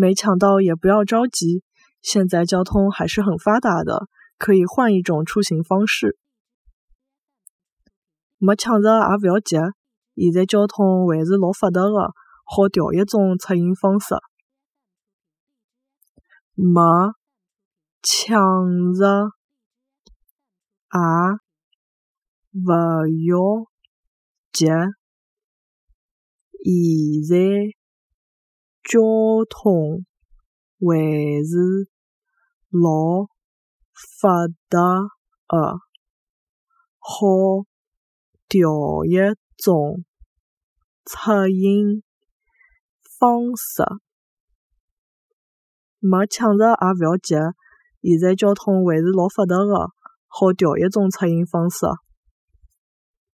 没抢到也不要着急，现在交通还是很发达的，可以换一种出行方式。没抢着也勿要急，现在交通还是老发达的，好调一种出行方式。没抢着也勿要急，现在交通还是老发达的，好。调一种出行方式，没抢着也勿要急，现在交通还是老发达的，好调一种出行方式。